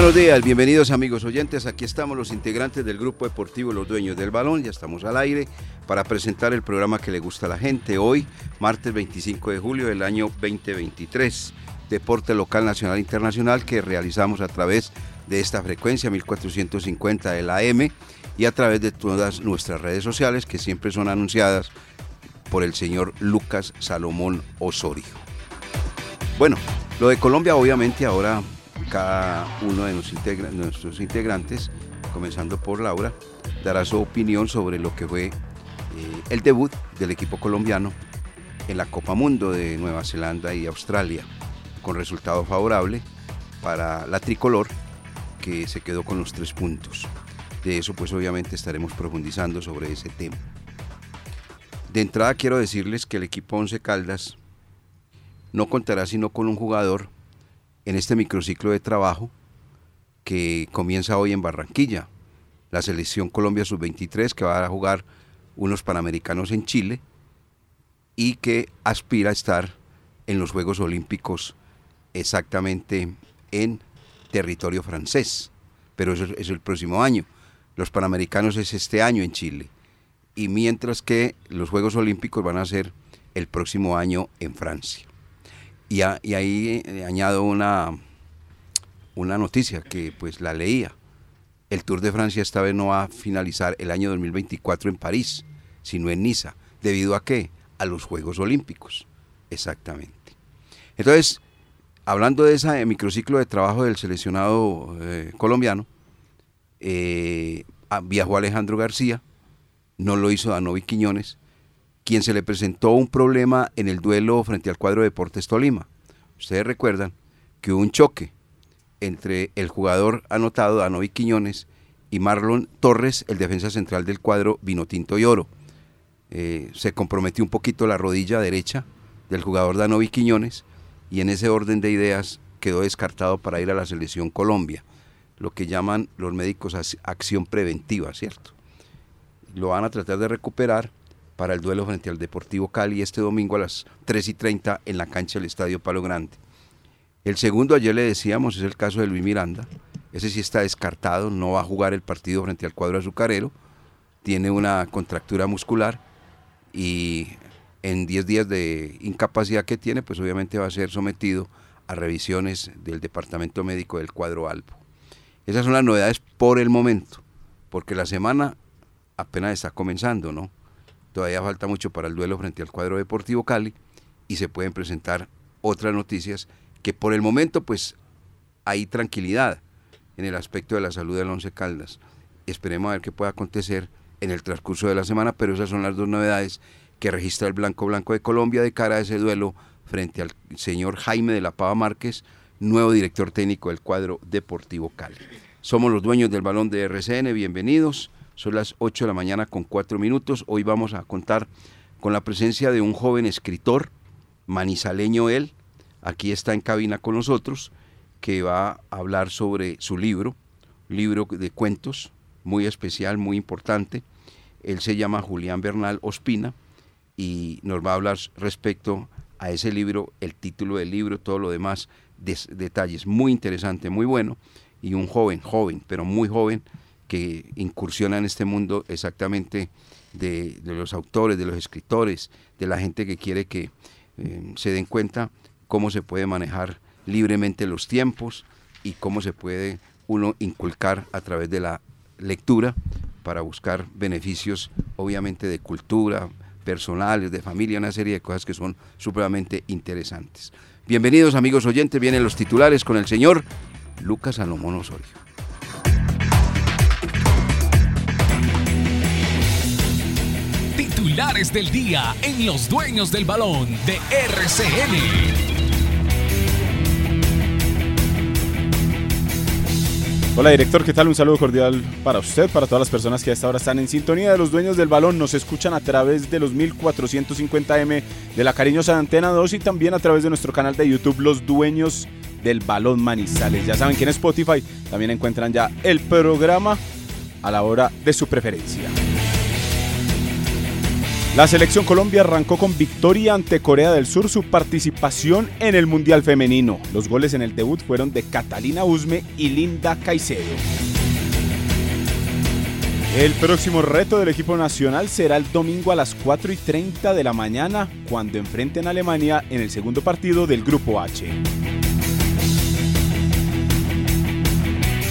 Buenos días, bienvenidos amigos oyentes. Aquí estamos los integrantes del grupo deportivo Los Dueños del Balón. Ya estamos al aire para presentar el programa que le gusta a la gente. Hoy, martes 25 de julio del año 2023. Deporte local, nacional e internacional que realizamos a través de esta frecuencia 1450 de la AM y a través de todas nuestras redes sociales que siempre son anunciadas por el señor Lucas Salomón Osorio. Bueno, lo de Colombia obviamente ahora cada uno de nuestros integrantes, comenzando por Laura, dará su opinión sobre lo que fue eh, el debut del equipo colombiano en la Copa Mundo de Nueva Zelanda y Australia, con resultado favorable para la tricolor que se quedó con los tres puntos. De eso pues obviamente estaremos profundizando sobre ese tema. De entrada quiero decirles que el equipo Once Caldas no contará sino con un jugador en este microciclo de trabajo que comienza hoy en Barranquilla. La selección Colombia Sub-23 que va a jugar unos Panamericanos en Chile y que aspira a estar en los Juegos Olímpicos exactamente en territorio francés. Pero eso es el próximo año. Los Panamericanos es este año en Chile. Y mientras que los Juegos Olímpicos van a ser el próximo año en Francia. Y, ahí eh, añado una, una noticia que pues la leía. El Tour de Francia esta vez no va a finalizar el año 2024 en París, sino en Niza. ¿Debido a qué? A los Juegos Olímpicos. Exactamente. Entonces, hablando de ese microciclo de trabajo del seleccionado eh, colombiano, eh, viajó Alejandro García, no lo hizo Danovi Quiñones, quien se le presentó un problema en el duelo frente al cuadro Deportes Tolima. Ustedes recuerdan que hubo un choque entre el jugador anotado Danovi Quiñones y Marlon Torres, el defensa central del cuadro Vinotinto y Oro. Eh, se comprometió un poquito la rodilla derecha del jugador Danovi Quiñones y en ese orden de ideas quedó descartado para ir a la selección Colombia, lo que llaman los médicos acción preventiva, ¿cierto? Lo van a tratar de recuperar para el duelo frente al Deportivo Cali este domingo a las 3 y 30 en la cancha del Estadio Palo Grande. El segundo, ayer le decíamos, es el caso de Luis Miranda. Ese sí está descartado, no va a jugar el partido frente al cuadro azucarero. Tiene una contractura muscular y en 10 días de incapacidad que tiene, pues obviamente va a ser sometido a revisiones del departamento médico del cuadro Albo. Esas son las novedades por el momento, porque la semana apenas está comenzando, ¿no? Todavía falta mucho para el duelo frente al cuadro Deportivo Cali y se pueden presentar otras noticias que por el momento pues hay tranquilidad en el aspecto de la salud del Once Caldas. Esperemos a ver qué puede acontecer en el transcurso de la semana, pero esas son las dos novedades que registra el Blanco Blanco de Colombia de cara a ese duelo frente al señor Jaime de la Pava Márquez, nuevo director técnico del cuadro Deportivo Cali. Somos los dueños del balón de RCN, bienvenidos. Son las 8 de la mañana con 4 minutos. Hoy vamos a contar con la presencia de un joven escritor, manizaleño él, aquí está en cabina con nosotros, que va a hablar sobre su libro, libro de cuentos, muy especial, muy importante. Él se llama Julián Bernal Ospina y nos va a hablar respecto a ese libro, el título del libro, todo lo demás, detalles. Muy interesante, muy bueno. Y un joven, joven, pero muy joven, que incursiona en este mundo exactamente de, los autores, de los escritores, de la gente que quiere que eh, se den cuenta cómo se puede manejar libremente los tiempos y cómo se puede uno inculcar a través de la lectura para buscar beneficios obviamente de cultura, personales, de familia, una serie de cosas que son supremamente interesantes. Bienvenidos amigos oyentes, vienen los titulares con el señor Lucas Salomón Osorio. Titulares del día en Los Dueños del Balón de RCN. Hola director, ¿qué tal? Un saludo cordial para usted, para todas las personas que a esta hora están en sintonía de los dueños del balón. Nos escuchan a través de los 1450M de la cariñosa Antena 2 y también a través de nuestro canal de YouTube Los Dueños del Balón Manizales. Ya saben que en Spotify también encuentran ya el programa a la hora de su preferencia. La selección Colombia arrancó con victoria ante Corea del Sur su participación en el Mundial Femenino. Los goles en el debut fueron de Catalina Usme y Linda Caicedo. El próximo reto del equipo nacional será el domingo a las 4 y 30 de la mañana cuando enfrenten a Alemania en el segundo partido del Grupo H.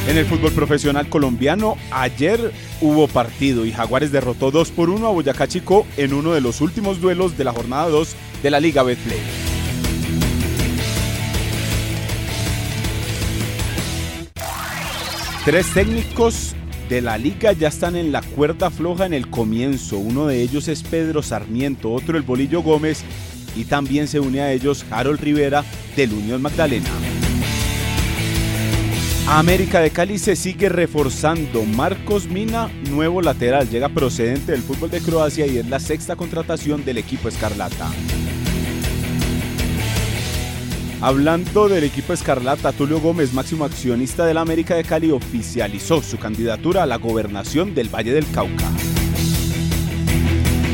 En el fútbol profesional colombiano, ayer hubo partido y Jaguares derrotó 2 por 1 a Boyacá Chico en uno de los últimos duelos de la jornada 2 de la Liga Betplay. Tres técnicos de la liga ya están en la cuerda floja en el comienzo. Uno de ellos es Pedro Sarmiento, otro el Bolillo Gómez y también se une a ellos Harold Rivera del Unión Magdalena. América de Cali se sigue reforzando. Marcos Mina, nuevo lateral, llega procedente del fútbol de Croacia y es la sexta contratación del equipo Escarlata. Hablando del equipo Escarlata, Tulio Gómez, máximo accionista del América de Cali, oficializó su candidatura a la gobernación del Valle del Cauca.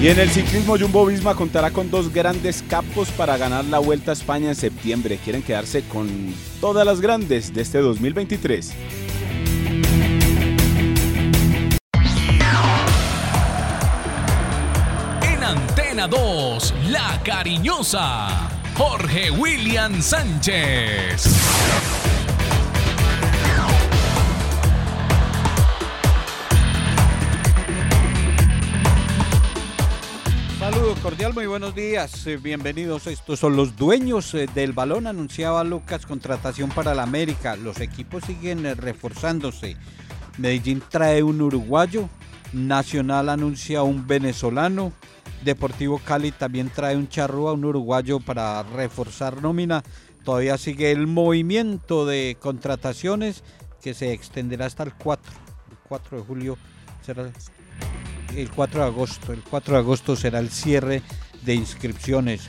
Y en el ciclismo Jumbo Visma contará con dos grandes capos para ganar la Vuelta a España en septiembre. Quieren quedarse con todas las grandes de este 2023. En Antena 2, La Cariñosa, Jorge William Sánchez. Cordial, muy buenos días. eh, bienvenidos. Estos son los dueños eh, del balón. Anunciaba Lucas contratación para la América. Los equipos siguen eh, reforzándose. Medellín trae un uruguayo. Nacional anuncia un venezolano. Deportivo Cali también trae un charrúa, un uruguayo para reforzar nómina. Todavía sigue el movimiento de contrataciones que se extenderá hasta el 4. El 4 de julio el 4 de agosto. El 4 de agosto será el cierre de inscripciones.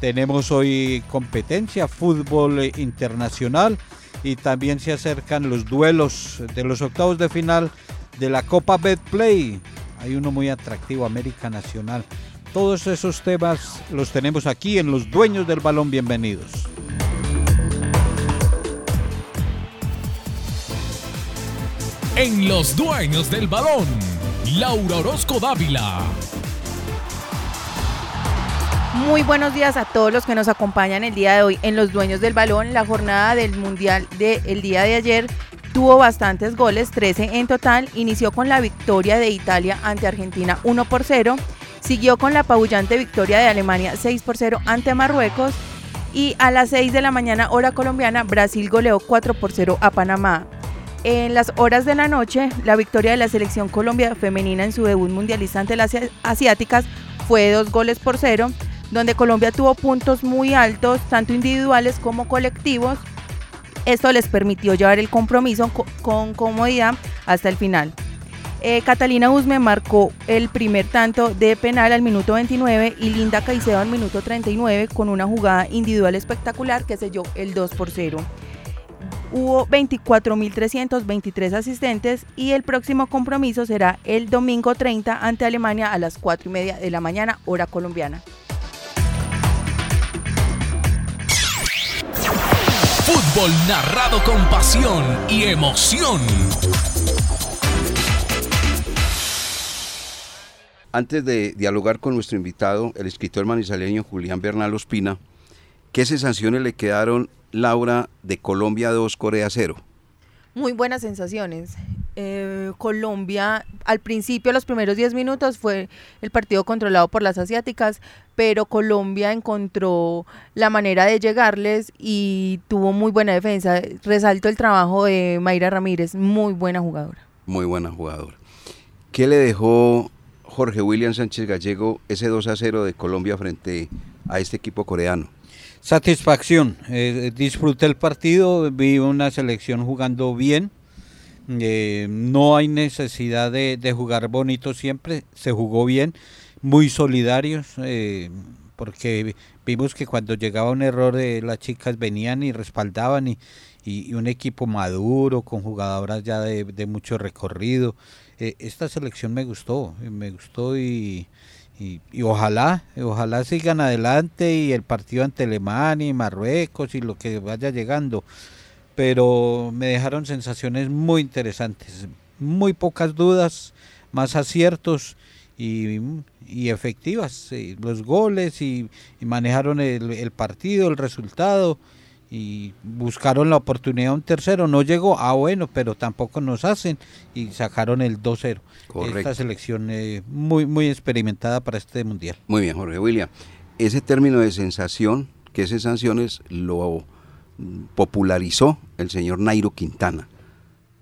Tenemos hoy competencia, fútbol internacional y también se acercan los duelos de los octavos de final de la Copa Betplay. Hay uno muy atractivo, América Nacional. Todos esos temas los tenemos aquí en Los Dueños del Balón. Bienvenidos. En Los Dueños del Balón, Laura Orozco Dávila. Muy buenos días a todos los que nos acompañan el día de hoy en Los Dueños del Balón. La jornada del Mundial del día de ayer tuvo bastantes goles, 13 en total. Inició con la victoria de Italia ante Argentina 1 por 0. Siguió con la apabullante victoria de Alemania 6 por 0 ante Marruecos. Y a las 6 de la mañana, hora colombiana, Brasil goleó 4 por 0 a Panamá. En las horas de la noche, la victoria de la selección Colombia femenina en su debut mundialista ante las asiáticas fue dos goles por cero, donde Colombia tuvo puntos muy altos, tanto individuales como colectivos. Esto les permitió llevar el compromiso co- con comodidad hasta el final. Eh, Catalina Usme marcó el primer tanto de penal al minuto 29 y Linda Caicedo al minuto 39 con una jugada individual espectacular que selló el 2 por 0 hubo 24.323 asistentes y el próximo compromiso será el domingo 30 ante Alemania a las 4 y media de la mañana, hora colombiana. Fútbol narrado con pasión y emoción. Antes de dialogar con nuestro invitado, el escritor manizaleño Julián Bernal Ospina, ¿qué sensaciones le quedaron, Laura, de Colombia 2, Corea 0? Muy buenas sensaciones. Eh, Colombia, al principio, los primeros 10 minutos, fue el partido controlado por las asiáticas, pero Colombia encontró la manera de llegarles y tuvo muy buena defensa. Resalto el trabajo de Mayra Ramírez, muy buena jugadora. Muy buena jugadora. ¿Qué le dejó Jorge William Sánchez Gallego ese 2 a 0 de Colombia frente a este equipo coreano? Satisfacción, eh, disfruté el partido, vi una selección jugando bien, Eh, no hay necesidad de, jugar bonito siempre, se jugó bien, muy solidarios, eh, porque vimos que cuando llegaba un error las chicas venían y respaldaban y, y- un equipo maduro, con jugadoras ya de, de mucho recorrido. Eh, esta selección me gustó, me gustó y, y, y ojalá, ojalá sigan adelante y el partido ante Alemania y Marruecos y lo que vaya llegando. Pero me dejaron sensaciones muy interesantes, muy pocas dudas, más aciertos y, y efectivas. los goles y, y manejaron el, el partido, el resultado y buscaron la oportunidad un tercero. No llegó, ah bueno, pero tampoco nos hacen y sacaron el 2-0. Correcto. Esta selección eh, muy, muy experimentada para este mundial. Muy bien, Jorge William. Ese término de sensación, que es sensaciones, lo popularizó el señor Nairo Quintana,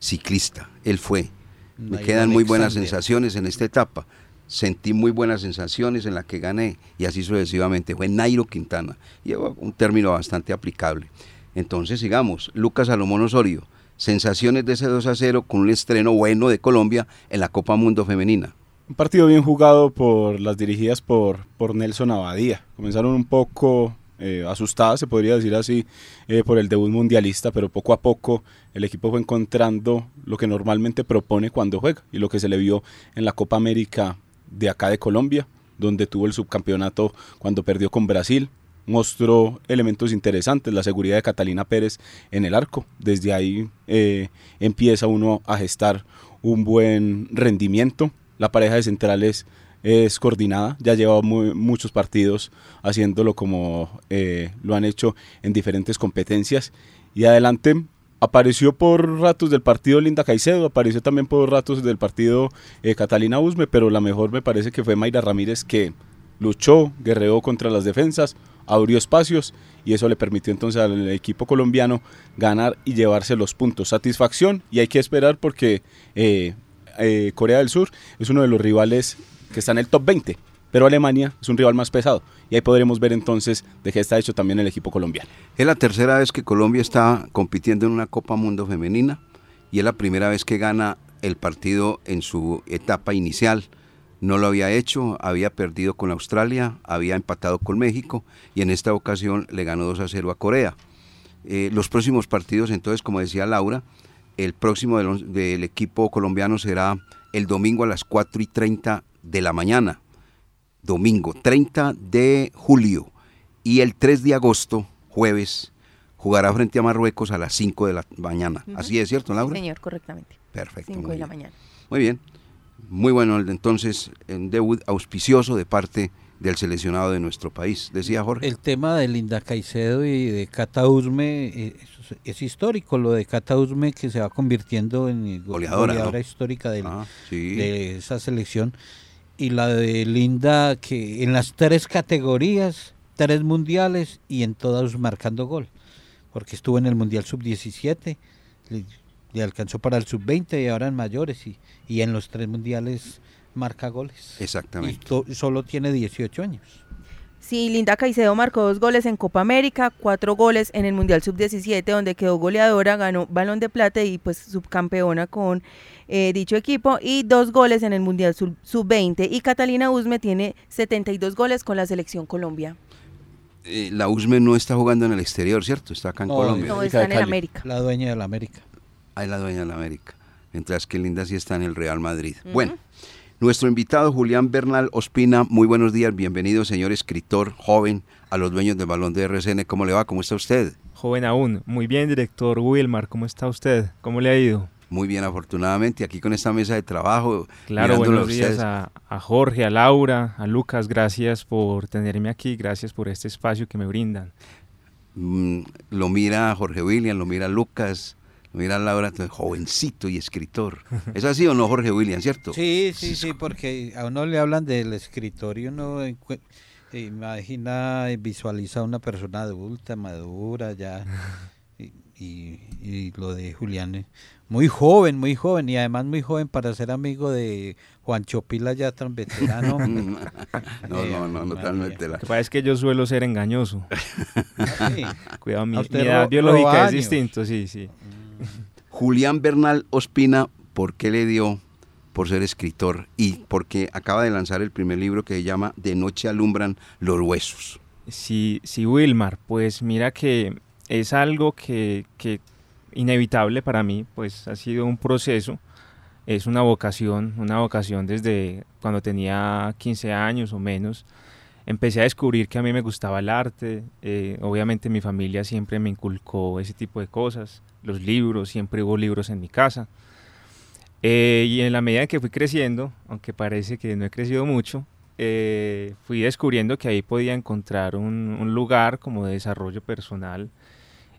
ciclista. Él fue. Me Nairo quedan muy buenas Alexander. sensaciones en esta etapa. Sentí muy buenas sensaciones en la que gané y así sucesivamente. Fue Nairo Quintana. Y un término bastante aplicable. Entonces sigamos. Lucas Salomón Osorio. Sensaciones de ese 2 a 0 con un estreno bueno de Colombia en la Copa Mundo Femenina. Un partido bien jugado por las dirigidas por, por Nelson Abadía. Comenzaron un poco eh, asustadas, se podría decir así, eh, por el debut mundialista, pero poco a poco el equipo fue encontrando lo que normalmente propone cuando juega y lo que se le vio en la Copa América de acá de Colombia, donde tuvo el subcampeonato cuando perdió con Brasil. Mostró elementos interesantes, la seguridad de Catalina Pérez en el arco. Desde ahí eh, empieza uno a gestar un buen rendimiento. La pareja de centrales es coordinada, ya lleva mu- muchos partidos haciéndolo como eh, lo han hecho en diferentes competencias. Y adelante apareció por ratos del partido Linda Caicedo, apareció también por ratos del partido eh, Catalina Usme, pero la mejor me parece que fue Mayra Ramírez que luchó, guerreó contra las defensas, abrió espacios y eso le permitió entonces al equipo colombiano ganar y llevarse los puntos. Satisfacción y hay que esperar porque eh, eh, Corea del Sur es uno de los rivales que está en el top 20, pero Alemania es un rival más pesado y ahí podremos ver entonces de qué está hecho también el equipo colombiano. Es la tercera vez que Colombia está compitiendo en una Copa Mundo Femenina y es la primera vez que gana el partido en su etapa inicial. No lo había hecho, había perdido con Australia, había empatado con México y en esta ocasión le ganó 2 a 0 a Corea. Eh, los próximos partidos, entonces, como decía Laura, el próximo del, del equipo colombiano será el domingo a las 4 y 30 de la mañana. Domingo 30 de julio. Y el 3 de agosto, jueves, jugará frente a Marruecos a las 5 de la mañana. Así es, ¿cierto, Laura? Señor, correctamente. Perfecto. 5 muy de la bien. mañana. Muy bien. Muy bueno entonces, un debut auspicioso de parte del seleccionado de nuestro país. Decía Jorge. El tema de Linda Caicedo y de Cata Usme eh, es, es histórico, lo de Cata Usme que se va convirtiendo en go- Goleadora, ¿no? histórica del- Ah, sí. de esa selección. Y la de Linda que en las tres categorías, tres mundiales y en todas marcando gol. Porque estuvo en el Mundial Sub-17, le, le alcanzó para el Sub-20 y ahora en mayores y, y en los tres mundiales marca goles. Y Exactamente. to- solo tiene 18 años. Sí, Linda Caicedo marcó dos goles en Copa América, cuatro goles en el Mundial Sub-17, donde quedó goleadora, ganó balón de plata y pues subcampeona con eh, dicho equipo, y dos goles en el Mundial Sub- Sub-20. Y Catalina Usme tiene 72 goles con la selección Colombia. Eh, la USME no está jugando en el exterior, ¿cierto? Está acá en No, Colombia. No, está en el. América. La dueña de la América. Ahí la dueña de la América. Mientras que Linda sí está en el Real Madrid. Bueno, nuestro invitado Julián Bernal Ospina, muy buenos días, bienvenido señor escritor joven a los dueños del balón de RCN. ¿Cómo le va? ¿Cómo está usted? Joven aún. Muy bien, director Wilmar. ¿Cómo está usted? ¿Cómo le ha ido? Muy bien, afortunadamente, aquí con esta mesa de trabajo. Claro, buenos días a, a Jorge, a Laura, a Lucas. Gracias por tenerme aquí. Gracias por este espacio que me brindan. Mm, lo mira Jorge William, lo mira Lucas, mira Laura, jovencito y escritor. ¿Es así o no, Jorge William, cierto? Sí, sí, sí, porque a uno le hablan del escritorio, uno encue- eh, imagina, y visualiza a una persona adulta, madura, ya. Y, y- y lo de Julián, muy joven, muy joven, y además muy joven para ser amigo de Juancho Pila, ya tan veterano. no, no, no, totalmente. La... Lo que pasa es que yo suelo ser engañoso. Sí. Cuidado, mi, ¿A usted mi edad biológica es distinto, sí, sí. Julián Bernal Ospina, ¿por qué le dio por ser escritor y porque acaba de lanzar el primer libro que se llama De noche alumbran los huesos? Sí, sí, Wilmar, pues mira que es algo que, que inevitable para mí, pues ha sido un proceso, es una vocación, una vocación desde cuando tenía 15 años o menos. Empecé a descubrir que a mí me gustaba el arte, eh, obviamente mi familia siempre me inculcó ese tipo de cosas, los libros, siempre hubo libros en mi casa. Eh, y en la medida que fui creciendo, aunque parece que no he crecido mucho, eh, fui descubriendo que ahí podía encontrar un, lugar como de desarrollo personal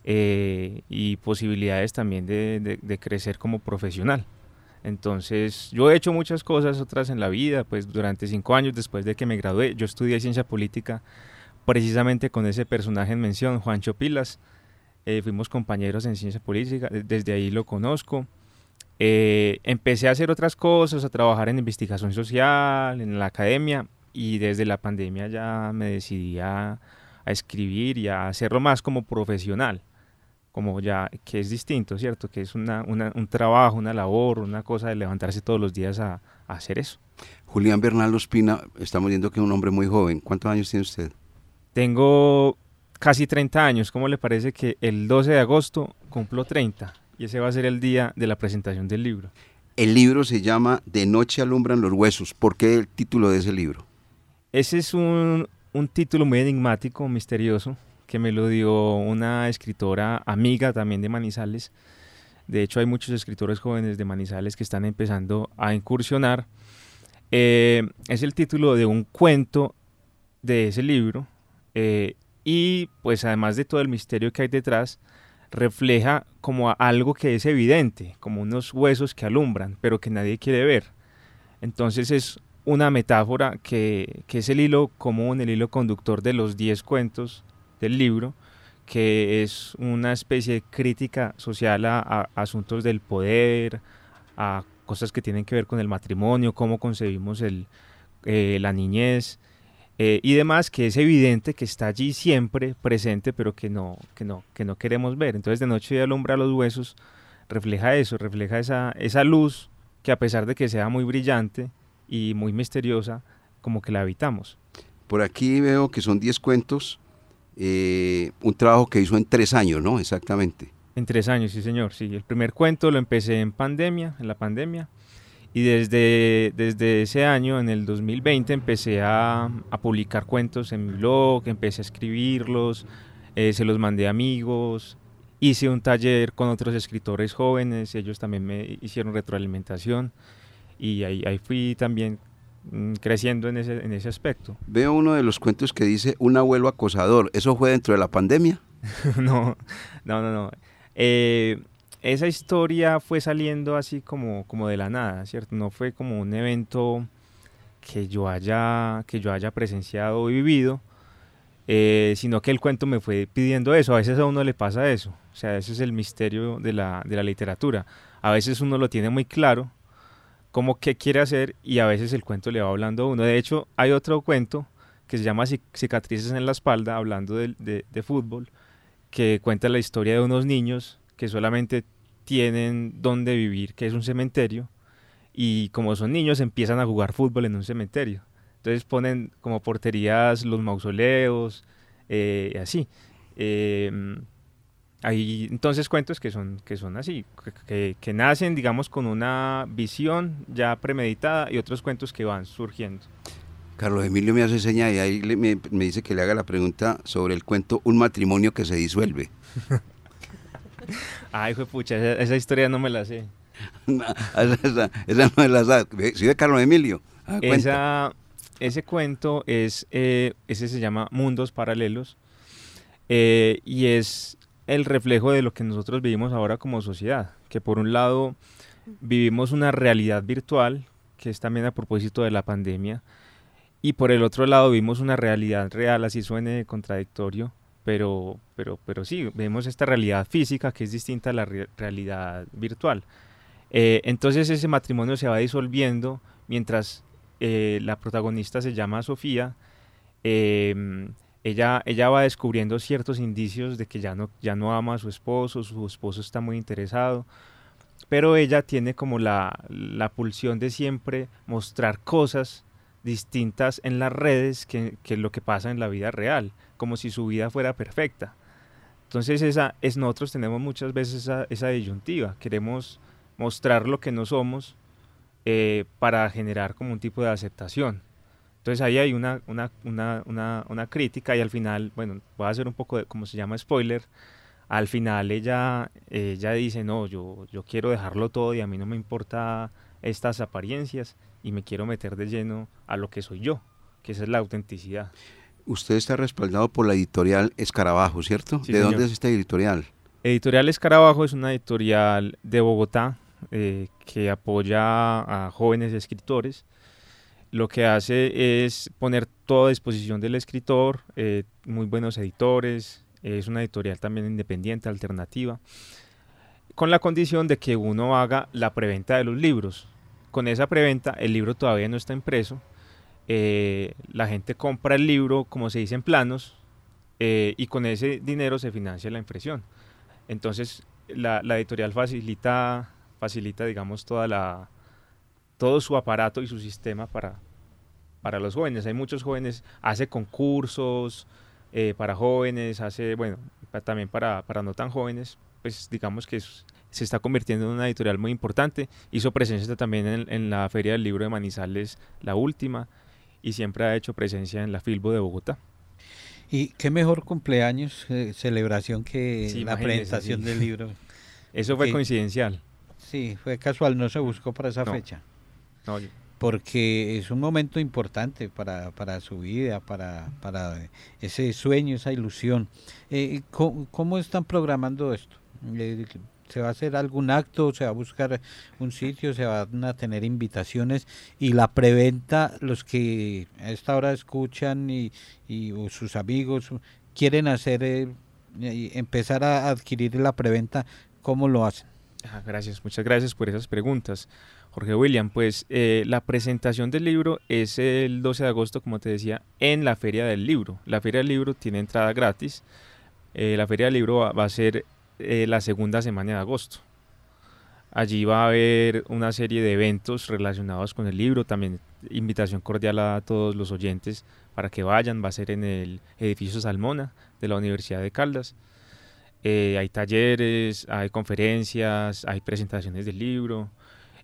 eh, y posibilidades también de, crecer como profesional. Entonces, yo he hecho muchas cosas otras en la vida, pues durante cinco años después de que me gradué, yo estudié ciencia política precisamente con ese personaje en mención, Juancho Pilas. Eh, fuimos compañeros en ciencia política, desde ahí lo conozco. Eh, empecé a hacer otras cosas, a trabajar en investigación social, en la academia y desde la pandemia ya me decidí a, escribir y a hacerlo más como profesional, como ya que es distinto, ¿cierto? Que es una, un trabajo, una labor, una cosa de levantarse todos los días a, a hacer eso. Julián Bernal Ospina, estamos viendo que es un hombre muy joven. ¿Cuántos años tiene usted? Tengo casi 30 años. ¿Cómo le parece que el 12 de agosto cumplo 30? y ese va a ser el día de la presentación del libro. El libro se llama De noche alumbran los huesos. ¿Por qué el título de ese libro? Ese es un, título muy enigmático, misterioso, que me lo dio una escritora amiga también de Manizales. De hecho, hay muchos escritores jóvenes de Manizales que están empezando a incursionar. Eh, es el título de un cuento de ese libro. Eh, y pues además de todo el misterio que hay detrás, refleja como algo que es evidente, como unos huesos que alumbran, pero que nadie quiere ver. Entonces es una metáfora que, es el hilo común, el hilo conductor de los 10 cuentos del libro, que es una especie de crítica social a, asuntos del poder, a cosas que tienen que ver con el matrimonio, cómo concebimos el, eh, la niñez, eh, y demás que es evidente que está allí siempre presente, pero que no, que no, que no queremos ver. Entonces de noche y alumbra los huesos refleja eso, refleja esa, esa luz que a pesar de que sea muy brillante y muy misteriosa, como que la habitamos. Por aquí veo que son 10 cuentos, eh, un trabajo que hizo en tres años, ¿no? Exactamente. En tres años, sí señor, sí. El primer cuento lo empecé en pandemia, en la pandemia. Y desde, desde ese año, en el 2020, empecé a, publicar cuentos en mi blog, empecé a escribirlos, eh, se los mandé a amigos, hice un taller con otros escritores jóvenes, ellos también me hicieron retroalimentación y ahí, ahí fui también mm, creciendo en ese, en ese aspecto. Veo uno de los cuentos que dice un abuelo acosador, ¿eso fue dentro de la pandemia? no, no, no, no. Eh, esa historia fue saliendo así como, como de la nada, ¿cierto? No fue como un evento que yo haya, que yo haya presenciado o vivido, eh, sino que el cuento me fue pidiendo eso. A veces a uno le pasa eso. O sea, ese es el misterio de la, de la literatura. A veces uno lo tiene muy claro, como qué quiere hacer, y a veces el cuento le va hablando a uno. De hecho, hay otro cuento que se llama Cicatrices en la espalda, hablando de, de, de fútbol, que cuenta la historia de unos niños que solamente tienen donde vivir, que es un cementerio, y como son niños empiezan a jugar fútbol en un cementerio. Entonces ponen como porterías los mausoleos, eh, así. Em, hay entonces cuentos que son, que son así, que, que, nacen, digamos, con una visión ya premeditada y otros cuentos que van surgiendo. Carlos Emilio me hace seña y ahí me, me, dice que le haga la pregunta sobre el cuento Un matrimonio que se disuelve. Ay, fue pucha, esa, historia no me la sé. esa, no me la sé. ¿Sí de Carlos Emilio? Ah, ese cuento es, eh, ese se llama Mundos Paralelos eh, y es el reflejo de lo que nosotros vivimos ahora como sociedad, que por un lado vivimos una realidad virtual, que es también a propósito de la pandemia, y por el otro lado vivimos una realidad real, así suene contradictorio, pero, pero, pero sí, vemos esta realidad física que es distinta a la realidad virtual. Eh, entonces ese matrimonio se va disolviendo mientras eh, la protagonista se llama Sofía. Em, ella, ella va descubriendo ciertos indicios de que ya no, ya no ama a su esposo, su esposo está muy interesado, pero ella tiene como la, la pulsión de siempre mostrar cosas distintas en las redes que, que, lo que pasa en la vida real, como si su vida fuera perfecta. Entonces esa es nosotros tenemos muchas veces esa, esa disyuntiva, queremos mostrar lo que no somos eh, para generar como un tipo de aceptación. Entonces ahí hay una, una, una, una, crítica y al final, bueno, voy a hacer un poco de, como se llama, spoiler, al final ella, ella dice, no, yo, yo quiero dejarlo todo y a mí no me importa estas apariencias y me quiero meter de lleno a lo que soy yo, que esa es la autenticidad. Usted está respaldado por la editorial Escarabajo, ¿cierto? Sí, ¿De señor. dónde es esta editorial? Editorial Escarabajo es una editorial de Bogotá eh, que apoya a jóvenes escritores. Lo que hace es poner todo a disposición del escritor, eh, muy buenos editores, es una editorial también independiente, alternativa, con la condición de que uno haga la preventa de los libros. Con esa preventa el libro todavía no está impreso, eh, la gente compra el libro, como se dice en planos, eh, y con ese dinero se financia la impresión. Entonces la, editorial facilita, facilita, digamos, toda la, todo su aparato y su sistema para, para los jóvenes. Hay muchos jóvenes, hace concursos eh, para jóvenes, hace, bueno, pa- también para, para no tan jóvenes, pues digamos que se está convirtiendo en una editorial muy importante. Hizo presencia también en la Feria del Libro de Manizales, la última, y siempre ha hecho presencia en la Filbo de Bogotá. Y qué mejor cumpleaños, eh, celebración que Sí, la presentación sí. del libro. Eso fue coincidencial. Sí, fue casual, no se buscó para esa No. fecha. No, yo- porque es un momento importante para, para su vida, para, para ese sueño, esa ilusión. Eh, ¿cómo, cómo están programando esto? ¿Se va a hacer algún acto? ¿Se va a buscar un sitio? ¿Se van a tener invitaciones? Y la preventa, los que a esta hora escuchan y, y o sus amigos quieren hacer, eh, empezar a adquirir la preventa, ¿cómo lo hacen? Ah, gracias, muchas gracias por esas preguntas. Jorge William, pues eh, la presentación del libro es el 12 de agosto, como te decía, en la Feria del Libro. La Feria del Libro tiene entrada gratis. Eh, la Feria del Libro va a ser eh, la segunda semana de agosto. Allí va a haber una serie de eventos relacionados con el libro, también invitación cordial a todos los oyentes para que vayan, va a ser en el edificio Salmona de la Universidad de Caldas. Eh, hay talleres, hay conferencias, hay presentaciones del libro.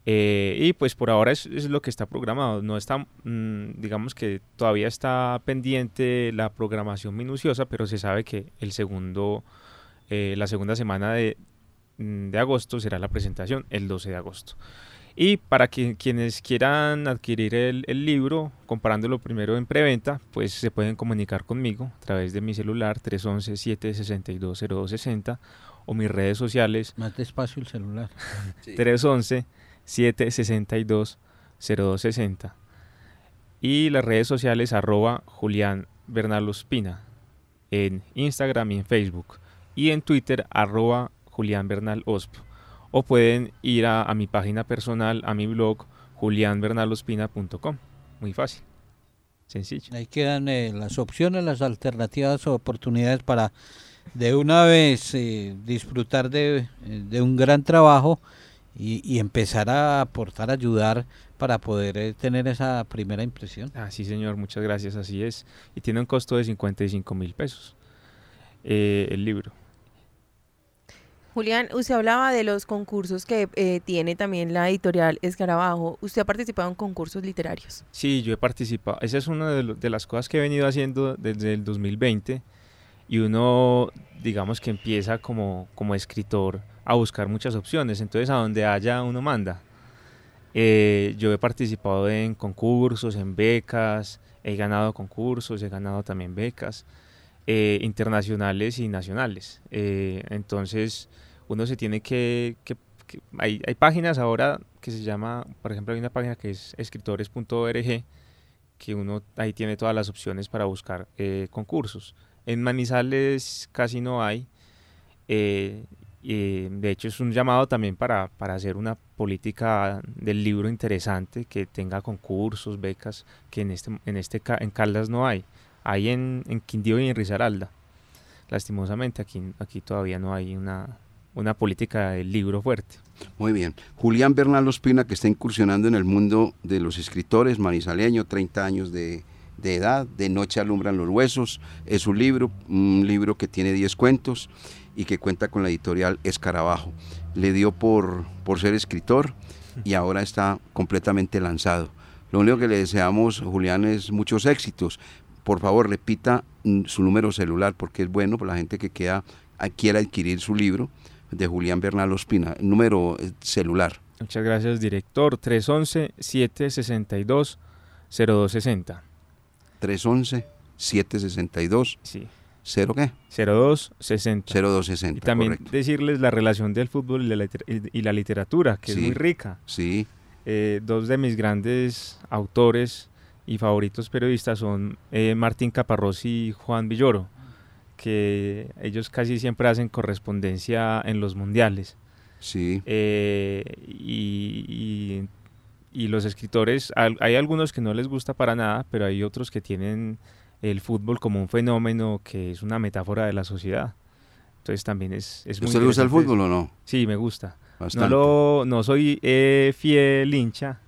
eh, y pues por ahora es, es lo que está programado. No está, mm, digamos que todavía está pendiente la programación minuciosa, pero se sabe que el segundo, eh, la segunda semana de, mm, de agosto será la presentación, el 12 de agosto. Y para que, quienes quieran adquirir el, el libro, comparándolo primero en preventa, pues se pueden comunicar conmigo a través de mi celular 311-762-0260 o mis redes sociales Más despacio el celular. 311-762-0260 y las redes sociales arroba Julián Bernal Ospina en Instagram y en Facebook y en Twitter arroba Julián Bernal Osp o pueden ir a, a mi página personal, a mi blog julianbernalospina.com muy fácil, sencillo. Ahí quedan eh, las opciones, las alternativas, oportunidades para de una vez eh, disfrutar de, de un gran trabajo y, y empezar a aportar, ayudar para poder eh, tener esa primera impresión. Ah, sí, señor, muchas gracias, así es. Y tiene un costo de 55 mil pesos eh, el libro. Julián, usted hablaba de los concursos que eh, tiene también la editorial Escarabajo. ¿Usted ha participado en concursos literarios? Sí, yo he participado. Esa es una de, lo- las cosas que he venido haciendo desde el 2020 y uno, digamos que empieza como, como escritor a buscar muchas opciones. Entonces, a donde haya, uno manda. Eh, yo he participado en concursos, en becas, he ganado concursos, he ganado también becas eh, internacionales y nacionales. Eh, entonces, uno se tiene que... hay, hay páginas ahora que se llama, por ejemplo, hay una página que es escritores.org, que uno ahí tiene todas las opciones para buscar eh, concursos. En Manizales casi no hay. eh, y, de hecho, es un llamado también para, para hacer una política del libro interesante que tenga concursos, becas, que en este, en este en Caldas no hay. Hay en, en Quindío y en Risaralda. Lastimosamente aquí, aquí todavía no hay una, una política del libro fuerte. Muy bien. Julián Bernal Ospina, que está incursionando en el mundo de los escritores, manizaleño, 30 años de, de edad, De Noche alumbran los huesos, es un libro, un libro que tiene 10 cuentos y que cuenta con la editorial Escarabajo. Le dio por, por ser escritor y ahora está completamente lanzado. Lo único que le deseamos, Julián, es muchos éxitos. Por favor, repita mm, su número celular porque es bueno para la gente que queda, quiera adquirir su libro de Julián Bernal Ospina. Número eh, celular. Muchas gracias, director. 311-762-0260. 311-762. Sí. ¿Cero qué? 0260. 0260. Y también correcto. decirles la relación del fútbol y la, liter- y la literatura, que Sí. es muy rica. Sí, Eh, dos de mis grandes autores y favoritos periodistas son eh, Martín Caparrós y Juan Villoro, que ellos casi siempre hacen correspondencia en los mundiales. sí. Eh, y, y- y los escritores, al- hay algunos que no les gusta para nada, pero hay otros que tienen el fútbol como un fenómeno que es una metáfora de la sociedad. Entonces también es, es muy ¿Usted le gusta el fútbol o no? Sí, me gusta. Bastante. No, lo, no soy eh, fiel hincha,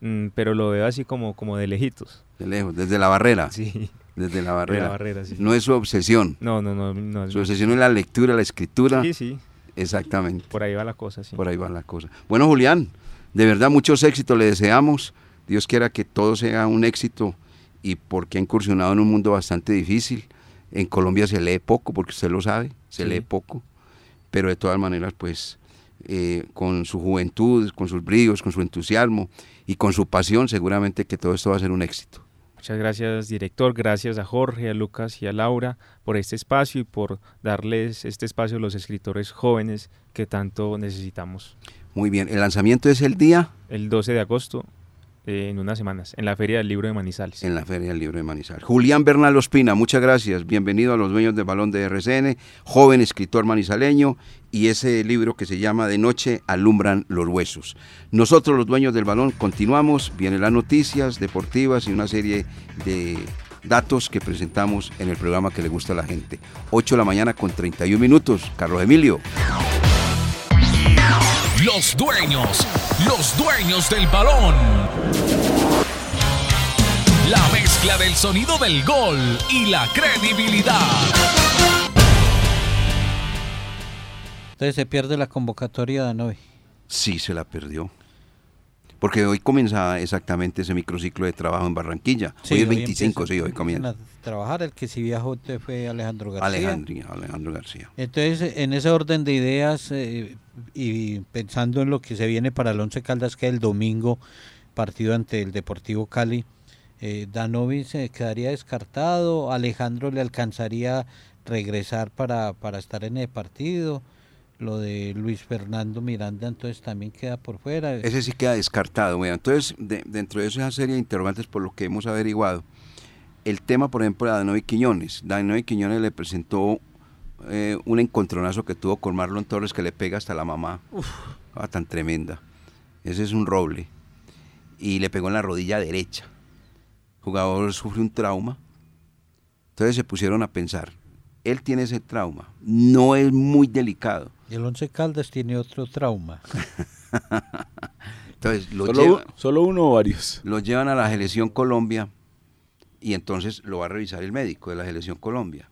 mm, pero lo veo así como, como de lejitos. De lejos, desde la barrera. Sí, Desde la barrera. la barrera, sí. No es su obsesión. No, no, no. no, Su obsesión es la lectura, la escritura. Sí, sí, Exactamente. por ahí va la cosa, sí. Por ahí va la cosa. Bueno, Julián, de verdad muchos éxitos le deseamos. Dios quiera que todo sea un éxito y porque ha incursionado en un mundo bastante difícil. En Colombia se lee poco, porque usted lo sabe, se Sí. lee poco. Pero de todas maneras, pues, eh, con su juventud, con sus bríos, con su entusiasmo y con su pasión, seguramente que todo esto va a ser un éxito. Muchas gracias, director. Gracias a Jorge, a Lucas y a Laura por este espacio y por darles este espacio a los escritores jóvenes que tanto necesitamos. Muy bien, el lanzamiento es el día El 12 de agosto, en unas semanas, en la Feria del Libro de Manizales. en la Feria del Libro de Manizales. Julián Bernal Ospina, muchas gracias. Bienvenido a los dueños del balón de RCN, joven escritor manizaleño y ese libro que se llama De noche alumbran los huesos. Nosotros los dueños del balón continuamos, vienen las noticias deportivas y una serie de datos que presentamos en el programa que le gusta a la gente. 8 de la mañana con 31 minutos. Carlos Emilio. Los dueños, los dueños del balón. La mezcla del sonido del gol y la credibilidad. Entonces se pierde la convocatoria de Anovi. Sí, se la perdió. Porque hoy comienza exactamente ese microciclo de trabajo en Barranquilla. hoy es 25, sí, hoy comienza. a trabajar. El que sí viajó fue Alejandro García. Alejandro, Alejandro García. Entonces, en ese orden de ideas eh, y pensando en lo que se viene para el Once Caldas, que es el domingo, partido ante el Deportivo Cali, eh, Danovi se quedaría descartado, Alejandro le alcanzaría regresar para, para estar en el partido, lo de Luis Fernando Miranda entonces también queda por fuera. Ese sí queda descartado. Bueno, entonces, de- dentro de esa serie de interrogantes por lo que hemos averiguado, el tema, por ejemplo, de Danovi Quiñones. Danovi Quiñones le presentó eh, un encontronazo que tuvo con Marlon Torres que le pega hasta la mamá. Ah, tan tremenda. Ese es un roble. Y le pegó en la rodilla derecha. El jugador sufre un trauma. Entonces se pusieron a pensar. Él tiene ese trauma. No es muy delicado. Y el Once Caldas tiene otro trauma. Entonces lo Solo, lleva- solo uno o varios. lo llevan a la selección Colombia y entonces lo va a revisar el médico de la selección Colombia,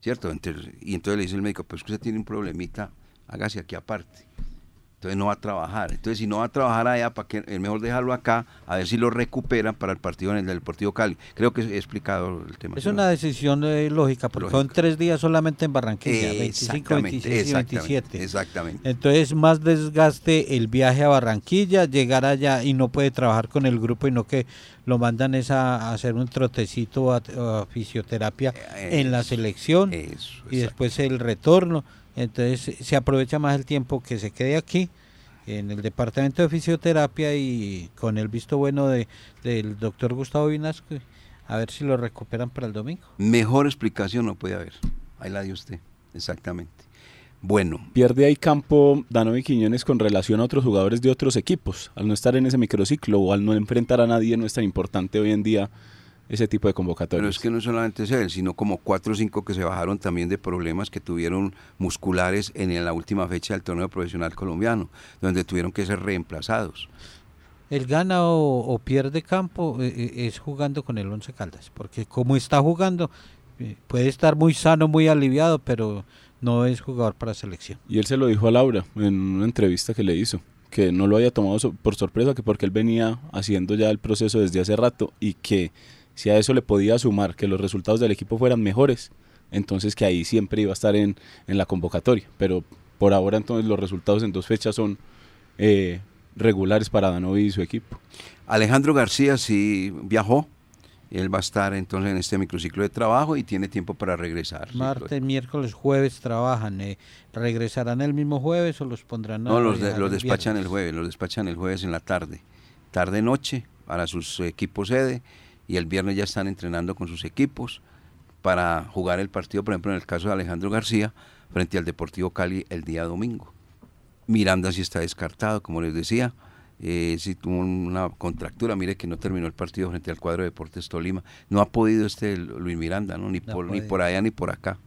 ¿cierto? Entonces- y entonces le dice el médico, pues que usted tiene un problemita, hágase aquí aparte. Entonces no va a trabajar. Entonces si no va a trabajar allá, para que es mejor dejarlo acá, a ver si lo recuperan para el partido en el del Deportivo Cali. Creo que he explicado el tema. Es una decisión eh, lógica, porque son tres días solamente en Barranquilla, 25, Exactamente, 26 y exactamente, 27. Exactamente. Entonces, más desgaste el viaje a Barranquilla, llegar allá y no puede trabajar con el grupo, sino que lo mandan es a, hacer un trotecito a, a fisioterapia Eh, en la selección Eso, y después el retorno. Entonces, se aprovecha más el tiempo que se quede aquí en el departamento de fisioterapia y con el visto bueno de, del doctor Gustavo Vinasco, a ver si lo recuperan para el domingo. Mejor explicación no puede haber. Ahí la dio usted, exactamente. Bueno, Pierde ahí campo Danovi Quiñones con relación a otros jugadores de otros equipos. Al no estar en ese microciclo o al no enfrentar a nadie, no es tan importante hoy en día ese tipo de convocatorias. Pero es que no solamente es él, sino como cuatro o cinco que se bajaron también de problemas que tuvieron musculares en la última fecha del torneo profesional colombiano, donde tuvieron que ser reemplazados. El gana o, pierde campo eh, eh, es jugando con el Once Caldas, porque como está jugando, eh, puede estar muy sano, muy aliviado, pero no es jugador para selección. Y él se lo dijo a Laura en una entrevista que le hizo, que no lo había tomado por sorpresa, que porque él venía haciendo ya el proceso desde hace rato y que si a eso le podía sumar que los resultados del equipo fueran mejores, entonces que ahí siempre iba a estar en, la convocatoria. Pero por ahora entonces los resultados en dos fechas son eh, regulares para Danovi y su equipo. Alejandro García sí viajó, él va a estar entonces en este microciclo de trabajo y tiene tiempo para regresar. Martes, miércoles, jueves trabajan. Eh, ¿Regresarán el mismo jueves o los pondrán? No, los, los despachan el jueves, los despachan el jueves en la tarde, tarde-noche, para sus equipos sede y el viernes ya están entrenando con sus equipos para jugar el partido, por ejemplo, en el caso de Alejandro García, frente al Deportivo Cali el día domingo. Miranda sí está descartado, como les decía, eh, si tuvo una contractura, mire que no terminó el partido frente al cuadro de Deportes Tolima. No ha podido este Luis Miranda, ¿no? Ni, por, ni por allá ni por acá.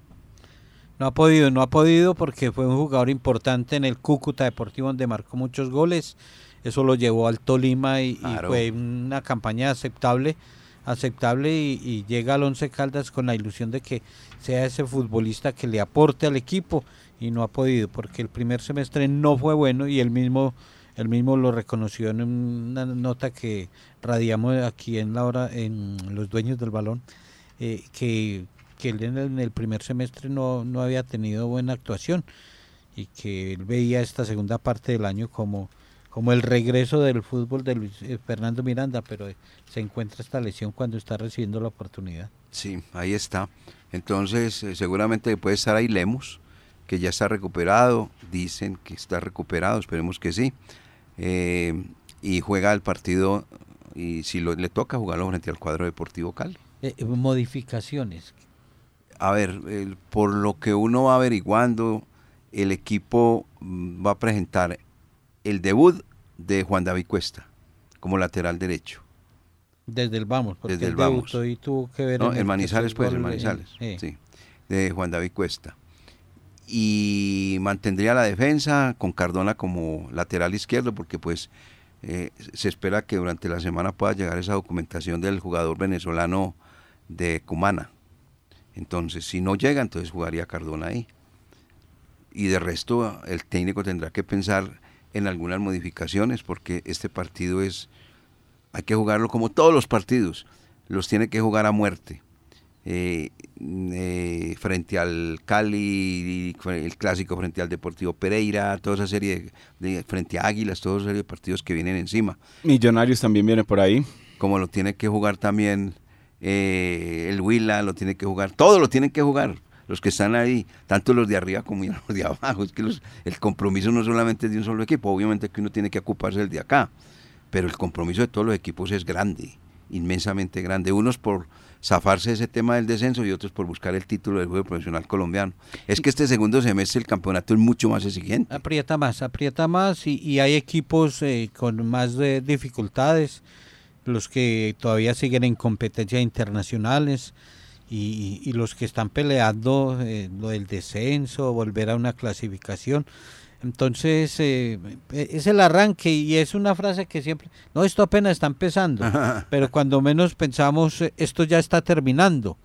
No ha podido, no ha podido porque fue un jugador importante en el Cúcuta Deportivo donde marcó muchos goles. Eso lo llevó al Tolima y fue una campaña aceptable aceptable y, llega al Once Caldas con la ilusión de que sea ese futbolista que le aporte al equipo y no ha podido porque el primer semestre no fue bueno y él mismo él mismo lo reconoció en una nota que radiamos aquí en la hora en los dueños del balón eh, que, que él en el, primer semestre no, no había tenido buena actuación y que él veía esta segunda parte del año como como el regreso del fútbol de Luis eh, Fernando Miranda, pero se encuentra esta lesión cuando está recibiendo la oportunidad. Sí, ahí está. Entonces, eh, seguramente puede estar ahí Lemos, que ya está recuperado, dicen que está recuperado, esperemos que sí, y juega el partido, y si lo, le toca jugarlo frente al cuadro deportivo Cali. modificaciones. A ver, por lo que uno va averiguando, el equipo mm, va a presentar el debut de Juan David Cuesta como lateral derecho. Desde el vamos, porque Desde el vamos. y tuvo que ver no, en el Manizales, pues, el Manizales, sí, de Juan David Cuesta. Y mantendría la defensa con Cardona como lateral izquierdo, porque pues eh, se espera que durante la semana pueda llegar esa documentación del jugador venezolano de Cumana. Entonces, si no llega, entonces jugaría Cardona ahí. Y de resto, el técnico tendrá que pensar en algunas modificaciones porque este partido es, hay que jugarlo como todos los partidos, los tiene que jugar a muerte. Eh, eh, frente al Cali, el clásico frente al Deportivo Pereira, toda esa serie de, frente a Águilas, toda esa serie de partidos que vienen encima. Millonarios también viene por ahí. Como lo tiene que jugar también eh, el Huila, lo tiene que jugar, todo lo tienen que jugar los que están ahí, tanto los de arriba como los de abajo. Es que el compromiso no solamente es de un solo equipo, obviamente que uno tiene que ocuparse del de acá, pero el compromiso de todos los equipos es grande, inmensamente grande. Unos por zafarse ese tema del descenso y otros por buscar el título del juego profesional colombiano. Es que este segundo semestre el campeonato es mucho más exigente. Aprieta más, aprieta más y, hay equipos eh, con más eh, dificultades, los que todavía siguen en competencias internacionales y, los que están peleando eh, lo del descenso, volver a una clasificación. Entonces, eh, es el arranque y es una frase que siempre, no, esto apenas está empezando, pero cuando menos pensamos, eh, esto ya está terminando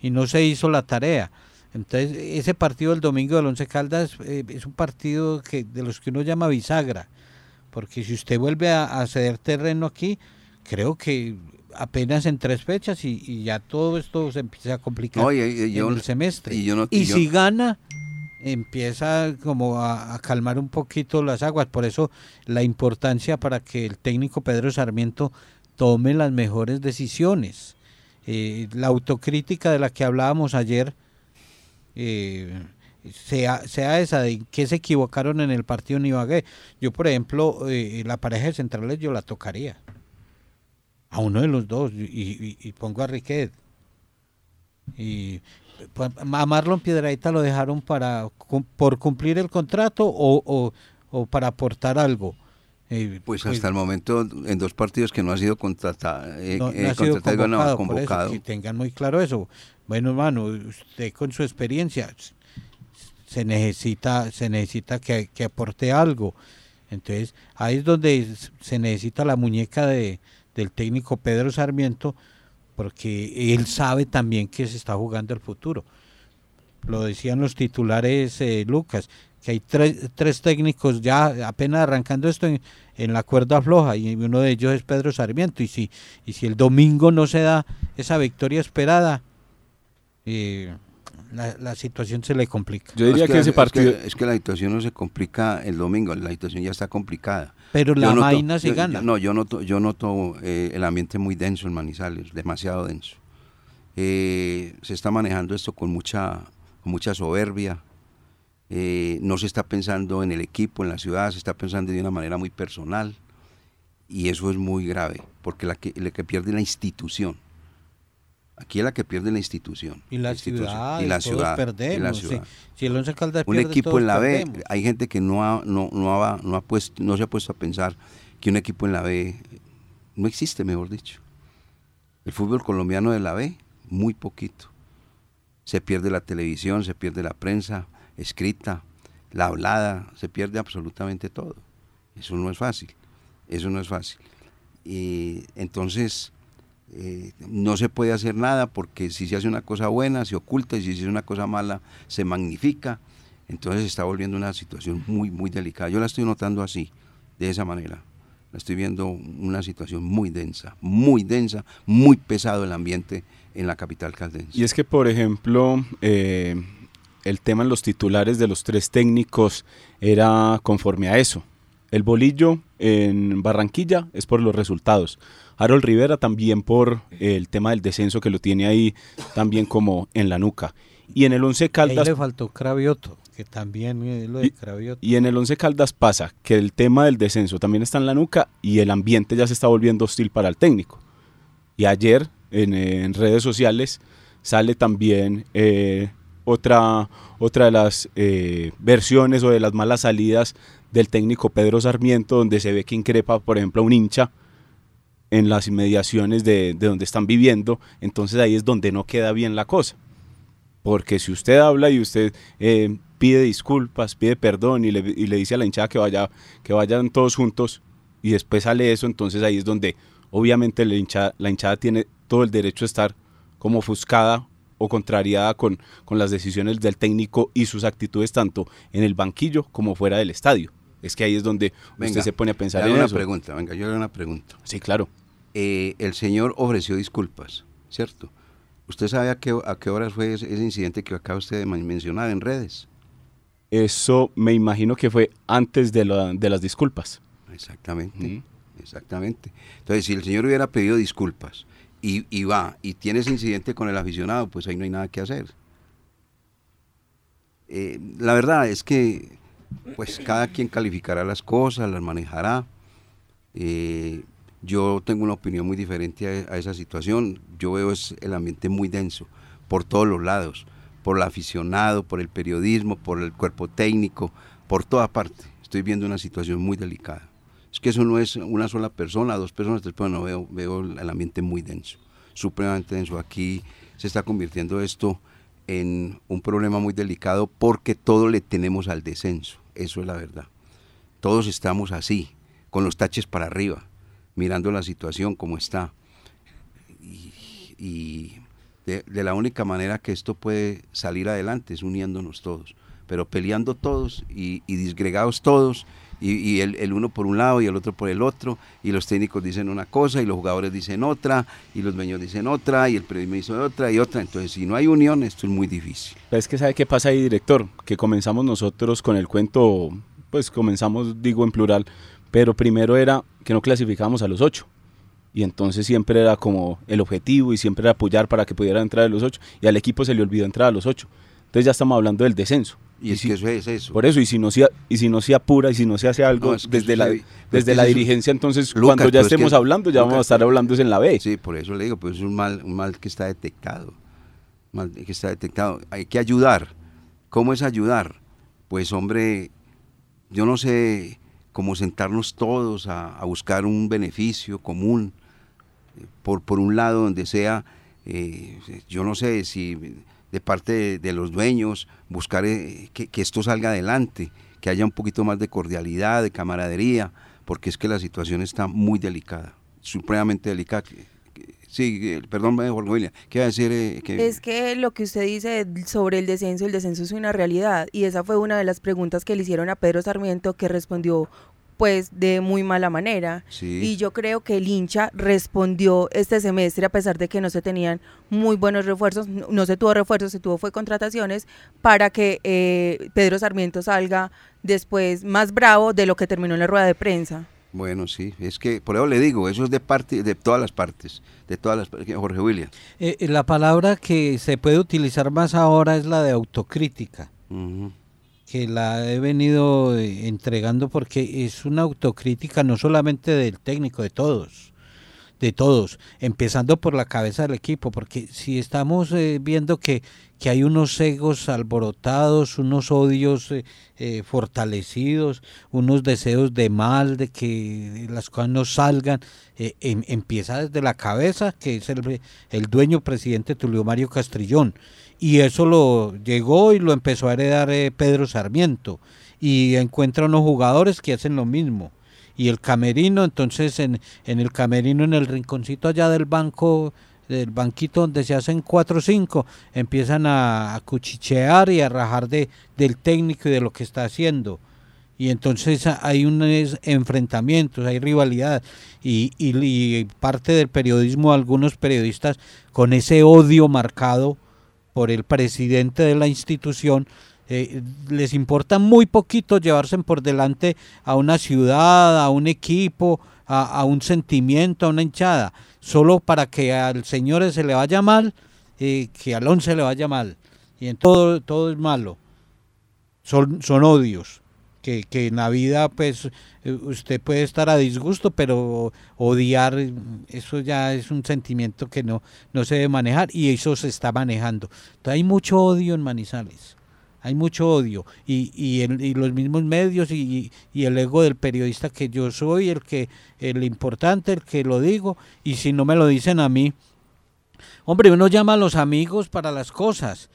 y no se hizo la tarea. Entonces, ese partido del domingo del Once Caldas es un partido que de los que uno llama bisagra, porque si usted vuelve a ceder terreno aquí, creo que apenas en tres fechas y, ya todo esto se empieza a complicar en el semestre. Y, si gana, empieza como a, calmar un poquito las aguas. Por eso la importancia para que el técnico Pedro Sarmiento tome las mejores decisiones. Eh, la autocrítica de la que hablábamos ayer, eh, sea, sea esa de que se equivocaron en el partido en. Yo, por ejemplo, eh, la pareja de centrales yo la tocaría a uno de los dos y, pongo a Riquet. A Marlon Piedraita lo dejaron para por cumplir el contrato o, para aportar algo. Eh, Pues hasta el momento, en dos partidos que no ha sido contratado, eh, no, no eh, ha sido no, convocado, eso, que tengan muy claro eso. Bueno, hermano, usted con su experiencia se necesita, se necesita que, que aporte algo. Entonces, ahí es donde se necesita la muñeca de, del técnico Pedro Sarmiento, porque él sabe también que se está jugando el futuro. Lo decían los titulares, eh, Lucas, que hay tres, tres técnicos ya apenas arrancando esto en, en la cuerda floja y uno de ellos es Pedro Sarmiento. Y si, y si el domingo no se da esa victoria esperada, eh, la, la situación se le complica. Yo diría Es que, ese es partido... es que la situación no se complica el domingo, la situación ya está complicada. Pero la noto- vaina se yo- gana. yo- no, yo noto, yo noto eh, el ambiente muy denso en Manizales, demasiado denso. Eh, se está manejando esto con mucha, con mucha soberbia. Eh, no se está pensando en el equipo, en la ciudad, se está pensando de una manera muy personal. Y eso es muy grave, porque la que, la que pierde la institución. Aquí es la que pierde la institución. y la ciudad, y la todos ciudad, y la perdemos. sí. ciudad Si el Once Caldas un pierde, equipo todos en la B, perdemos. hay gente que no ha, no, no, ha, no, ha puesto, no se ha puesto a pensar que un equipo en la B no existe, mejor dicho. El fútbol colombiano de la B, muy poquito. Se pierde la televisión, se pierde la prensa escrita, la hablada, se pierde absolutamente todo. Eso no es fácil, eso no es fácil. Y entonces eh, no se puede hacer nada porque si se hace una cosa buena se oculta y si se hace una cosa mala se magnifica. Entonces está volviendo una situación muy, muy delicada. Yo la estoy notando así, de esa manera. La estoy viendo una situación muy densa, muy densa, muy pesado el ambiente en la capital caldense. Y es que, por ejemplo, eh, el tema en los titulares de los tres técnicos era conforme a eso. El bolillo en Barranquilla es por los resultados. Harold Rivera también por el tema del descenso que lo tiene ahí también como en la nuca. Y en el Once Ahí Caldas le faltó Cravioto, que también lo de Cravioto. y en el Once Caldas pasa que el tema del descenso también está en la nuca y el ambiente ya se está volviendo hostil para el técnico. Y ayer en, en redes sociales sale también eh, otra, otra de las eh, versiones o de las malas salidas del técnico Pedro Sarmiento, donde se ve que increpa, por ejemplo, a un hincha en las inmediaciones de, de donde están viviendo. Entonces ahí es donde no queda bien la cosa. Porque si usted habla y usted eh, pide disculpas, pide perdón y le, y le dice a la hinchada que, vaya, que vayan todos juntos y después sale eso, entonces ahí es donde obviamente la hinchada, la hinchada tiene todo el derecho a estar como ofuscada o contrariada con, con las decisiones del técnico y sus actitudes tanto en el banquillo como fuera del estadio. Es que ahí es donde Venga, usted se pone a pensar en una eso. pregunta, venga, yo le una pregunta. Sí, claro. Eh, el señor ofreció disculpas, ¿cierto? ¿Usted sabe a qué, a qué horas fue ese, ese incidente que acaba usted de men- mencionar en redes? Eso me imagino que fue antes de, la- de las disculpas. Exactamente, exactamente. Entonces, si el señor hubiera pedido disculpas y, y va y tiene ese incidente con el aficionado, pues ahí no hay nada que hacer. Eh, la verdad es que, pues cada quien calificará las cosas, las manejará. Eh, yo tengo una opinión muy diferente a, esa situación. Yo veo es el ambiente muy denso por todos los lados, por el aficionado, por el periodismo, por el cuerpo técnico, por toda parte. Estoy viendo una situación muy delicada. Es que eso no es una sola persona, dos personas, después no veo, veo el ambiente muy denso, supremamente denso. Aquí se está convirtiendo esto en un problema muy delicado porque todo le tenemos al descenso, eso es la verdad. Todos estamos así, con los taches para arriba, mirando la situación como está. Y, de, la única manera que esto puede salir adelante es uniéndonos todos, pero peleando todos y disgregados todos, y, el uno por un lado y el otro por el otro, y los técnicos dicen una cosa y los jugadores dicen otra, y los dueños dicen otra, y el periodismo dice otra y otra. Entonces, si no hay unión, esto es muy difícil. Pero es que sabe qué pasa ahí, director, que comenzamos nosotros con el cuento, pues comenzamos, digo en plural, pero primero era que no clasificábamos a los ocho. Y entonces siempre era como el objetivo y siempre era apoyar para que pudieran entrar a los ocho. Y al equipo se le olvidó entrar a los ocho. Entonces ya estamos hablando del descenso. Y, es si- que eso es eso. Por eso, y si no se, y si no se apura y si no se hace algo No, es que desde la, se- desde la eso- dirigencia, entonces Lucas, cuando ya pero es que- estemos hablando, ya vamos a estar hablando en la B. Sí, por eso le digo, pues es un mal, un mal que está detectado. Mal que está detectado. Hay que ayudar. ¿Cómo es ayudar? Pues hombre, yo no sé como sentarnos todos a, a buscar un beneficio común, eh, por, por un lado donde sea, eh, yo no sé si de parte de, los dueños, buscar eh, que, esto salga adelante, que haya un poquito más de cordialidad, de camaradería, porque es que la situación está muy delicada, supremamente delicada. Sí, perdón, eh, Jorge William, ¿qué iba a decir? eh, que- Es que lo que usted dice sobre el descenso, el descenso es una realidad y esa fue una de las preguntas que le hicieron a Pedro Sarmiento que respondió pues de muy mala manera. Sí. Y yo creo que el hincha respondió este semestre a pesar de que no se tenían muy buenos refuerzos, no, no se tuvo refuerzos, se tuvo fue contrataciones para que eh, Pedro Sarmiento salga después más bravo de lo que terminó en la rueda de prensa. Bueno, sí, es que por eso le digo, eso es de parte, de todas las partes, de todas las partes. Jorge William. Eh, eh, la palabra que se puede utilizar más ahora es la de autocrítica. Que la he venido eh, entregando porque es una autocrítica no solamente del técnico, de todos, de todos, empezando por la cabeza del equipo, porque si estamos eh, viendo que, que hay unos egos alborotados, unos odios eh, eh, fortalecidos, unos deseos de mal, de que las cosas no salgan, eh, em- empieza desde la cabeza, que es el, el dueño presidente Tulio Mario Castrillón. Y eso lo llegó y lo empezó a heredar eh, Pedro Sarmiento. Y encuentra unos jugadores que hacen lo mismo. Y el camerino, entonces en, en el camerino, en el rinconcito allá del banco, del banquito donde se hacen cuatro o cinco, empiezan a, cuchichear y a rajar de, del técnico y de lo que está haciendo. Y entonces hay unos enfrentamientos, hay rivalidad. Y, y- y parte del periodismo, algunos periodistas con ese odio marcado por el presidente de la institución, eh, les importa muy poquito llevarse por delante a una ciudad, a un equipo, a, un sentimiento, a una hinchada, solo para que al señor se le vaya mal, eh, que al once le vaya mal. Y en todo, todo es malo. Son, son odios. Que, que en la vida, pues, eh, usted puede estar a disgusto, pero odiar, eso ya es un sentimiento que no, no se debe manejar y eso se está manejando. Entonces, hay mucho odio en Manizales. Hay mucho odio y, y, el- y los mismos medios y, y el ego del periodista que yo soy, el que el importante, el que lo digo y si no me lo dicen a mí, hombre, uno llama a los amigos para las cosas.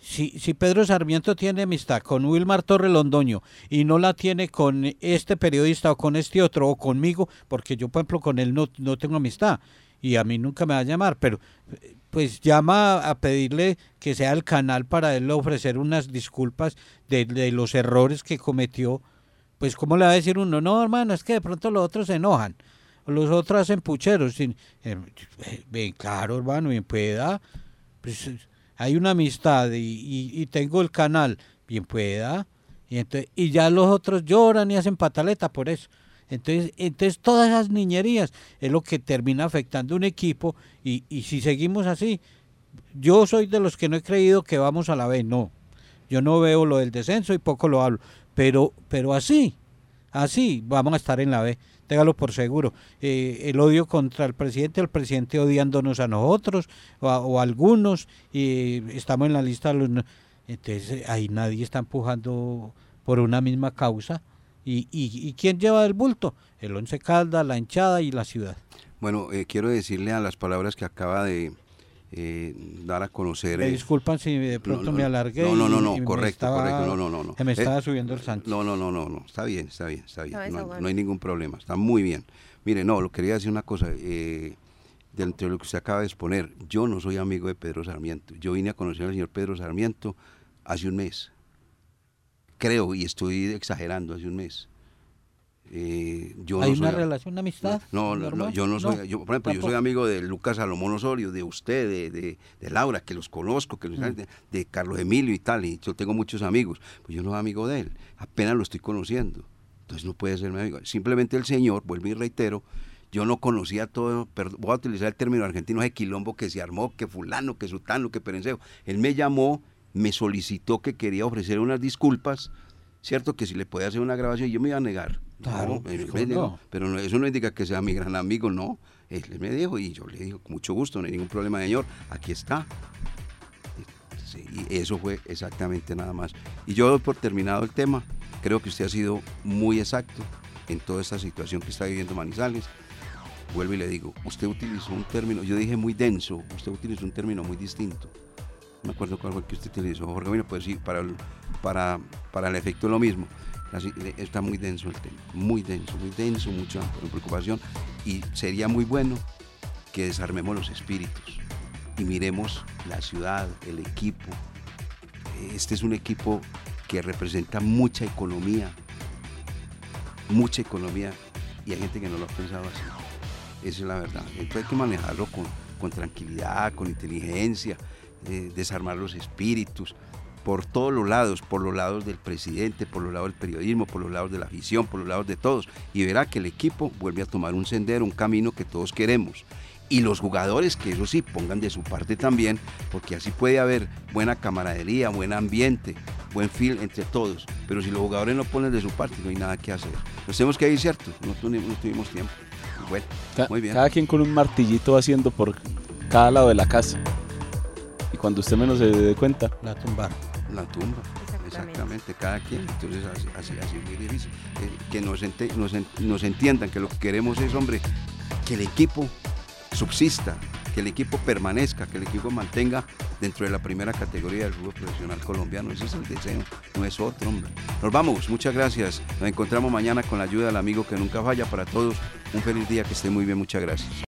Si, si Pedro Sarmiento tiene amistad con Wilmar Torre Londoño y no la tiene con este periodista o con este otro o conmigo, porque yo, por ejemplo, con él no, no tengo amistad y a mí nunca me va a llamar, pero eh, pues llama a pedirle que sea el canal para él ofrecer unas disculpas de, los errores que cometió. Pues, ¿cómo le va a decir uno? No, hermano, es que de pronto los otros se enojan. Los otros hacen pucheros. sin- eh, eh, claro, hermano, bien pueda. Pues, hay una amistad y, y- tengo el canal, bien pueda. Y, entonces, y ya los otros lloran y hacen pataleta por eso. Entonces, entonces todas esas niñerías es lo que termina afectando un equipo y, y si seguimos así, yo soy de los que no he creído que vamos a la B, no. Yo no veo lo del descenso y poco lo hablo, pero, pero así, así vamos a estar en la B, téngalo por seguro. Eh, el odio contra el presidente, el presidente odiándonos a nosotros o, a- o a algunos, y estamos en la lista de los... Entonces eh, ahí nadie está empujando por una misma causa. ¿Y, y, y quién lleva el bulto? El Once Caldas, la hinchada y la ciudad. Bueno, eh, quiero decirle a las palabras que acaba de eh, dar a conocer. Me eh, disculpan si de pronto no, no, me alargué. No, no, no, no, correcto, estaba- correcto. No, no, no, no. Se me Eh, estaba subiendo el santo. No, no, no, no, no. Está bien, está bien, está bien. No, No, desahogando. no hay ningún problema. Está muy bien. Mire, no, lo quería decir una cosa. Eh, dentro de lo que usted acaba de exponer, yo no soy amigo de Pedro Sarmiento. Yo vine a conocer al señor Pedro Sarmiento hace un mes. Creo, y estoy exagerando, hace un mes. Eh, yo ¿Hay no una soy- relación, una amistad? no, no, yo no soy, yo, por ejemplo, yo soy amigo de Lucas Salomón Osorio, de usted, de, de, de Laura, que los conozco, que los- Mm. de, de Carlos Emilio y tal, y yo tengo muchos amigos, pues yo no soy amigo de él, apenas lo estoy conociendo, entonces no puede ser mi amigo. Simplemente el señor, vuelvo y reitero, yo no conocía todo, pero voy a utilizar el término argentino, ese quilombo que se armó, que fulano, que sutano, que perencejo. Él me llamó, me solicitó que quería ofrecer unas disculpas, cierto que si le podía hacer una grabación, yo me iba a negar. Claro, pero eso no indica que sea mi gran amigo, no. Él me dijo y yo le digo, con mucho gusto, no hay ningún problema, señor, aquí está. Sí, y eso fue exactamente nada más. Y yo doy por terminado el tema, creo que usted ha sido muy exacto, en toda esta situación que está viviendo Manizales. Vuelvo y le digo, usted utilizó un término, yo dije muy denso, usted utilizó un término muy distinto. No me acuerdo cuál fue el que usted utilizó, Jorge. Bueno, pues sí, para el, para, para el efecto es lo mismo. Está muy denso el tema, muy denso, muy denso, mucha preocupación. Y sería muy bueno que desarmemos los espíritus y miremos la ciudad, el equipo. Este es un equipo que representa mucha economía, mucha economía, y hay gente que no lo ha pensado así. Esa es la verdad. Entonces hay que manejarlo con, con tranquilidad, con inteligencia, eh, desarmar los espíritus, por todos los lados, por los lados del presidente, por los lados del periodismo, por los lados de la afición, por los lados de todos. Y verá que el equipo vuelve a tomar un sendero, un camino que todos queremos. Y los jugadores que eso sí pongan de su parte también, porque así puede haber buena camaradería, buen ambiente, buen feel entre todos. Pero si los jugadores no ponen de su parte, no hay nada que hacer. Nos tenemos que ir, ¿cierto? No, tuvimos, no tuvimos tiempo. Bueno, muy bien. Cada quien con un martillito haciendo por cada lado de la casa. Y cuando usted menos se dé cuenta, La tumbar. La tumba. Exactamente, cada quien. Entonces, así, así, es muy difícil. Eh, que nos, ente- nos, nos entiendan que lo que queremos es, hombre, que el equipo subsista, que el equipo permanezca, que el equipo mantenga dentro de la primera categoría del fútbol profesional colombiano. Ese es el deseo, no es otro, hombre. Nos vamos, muchas gracias. Nos encontramos mañana con la ayuda del amigo que nunca falla. Para todos, un feliz día, que esté muy bien, muchas gracias.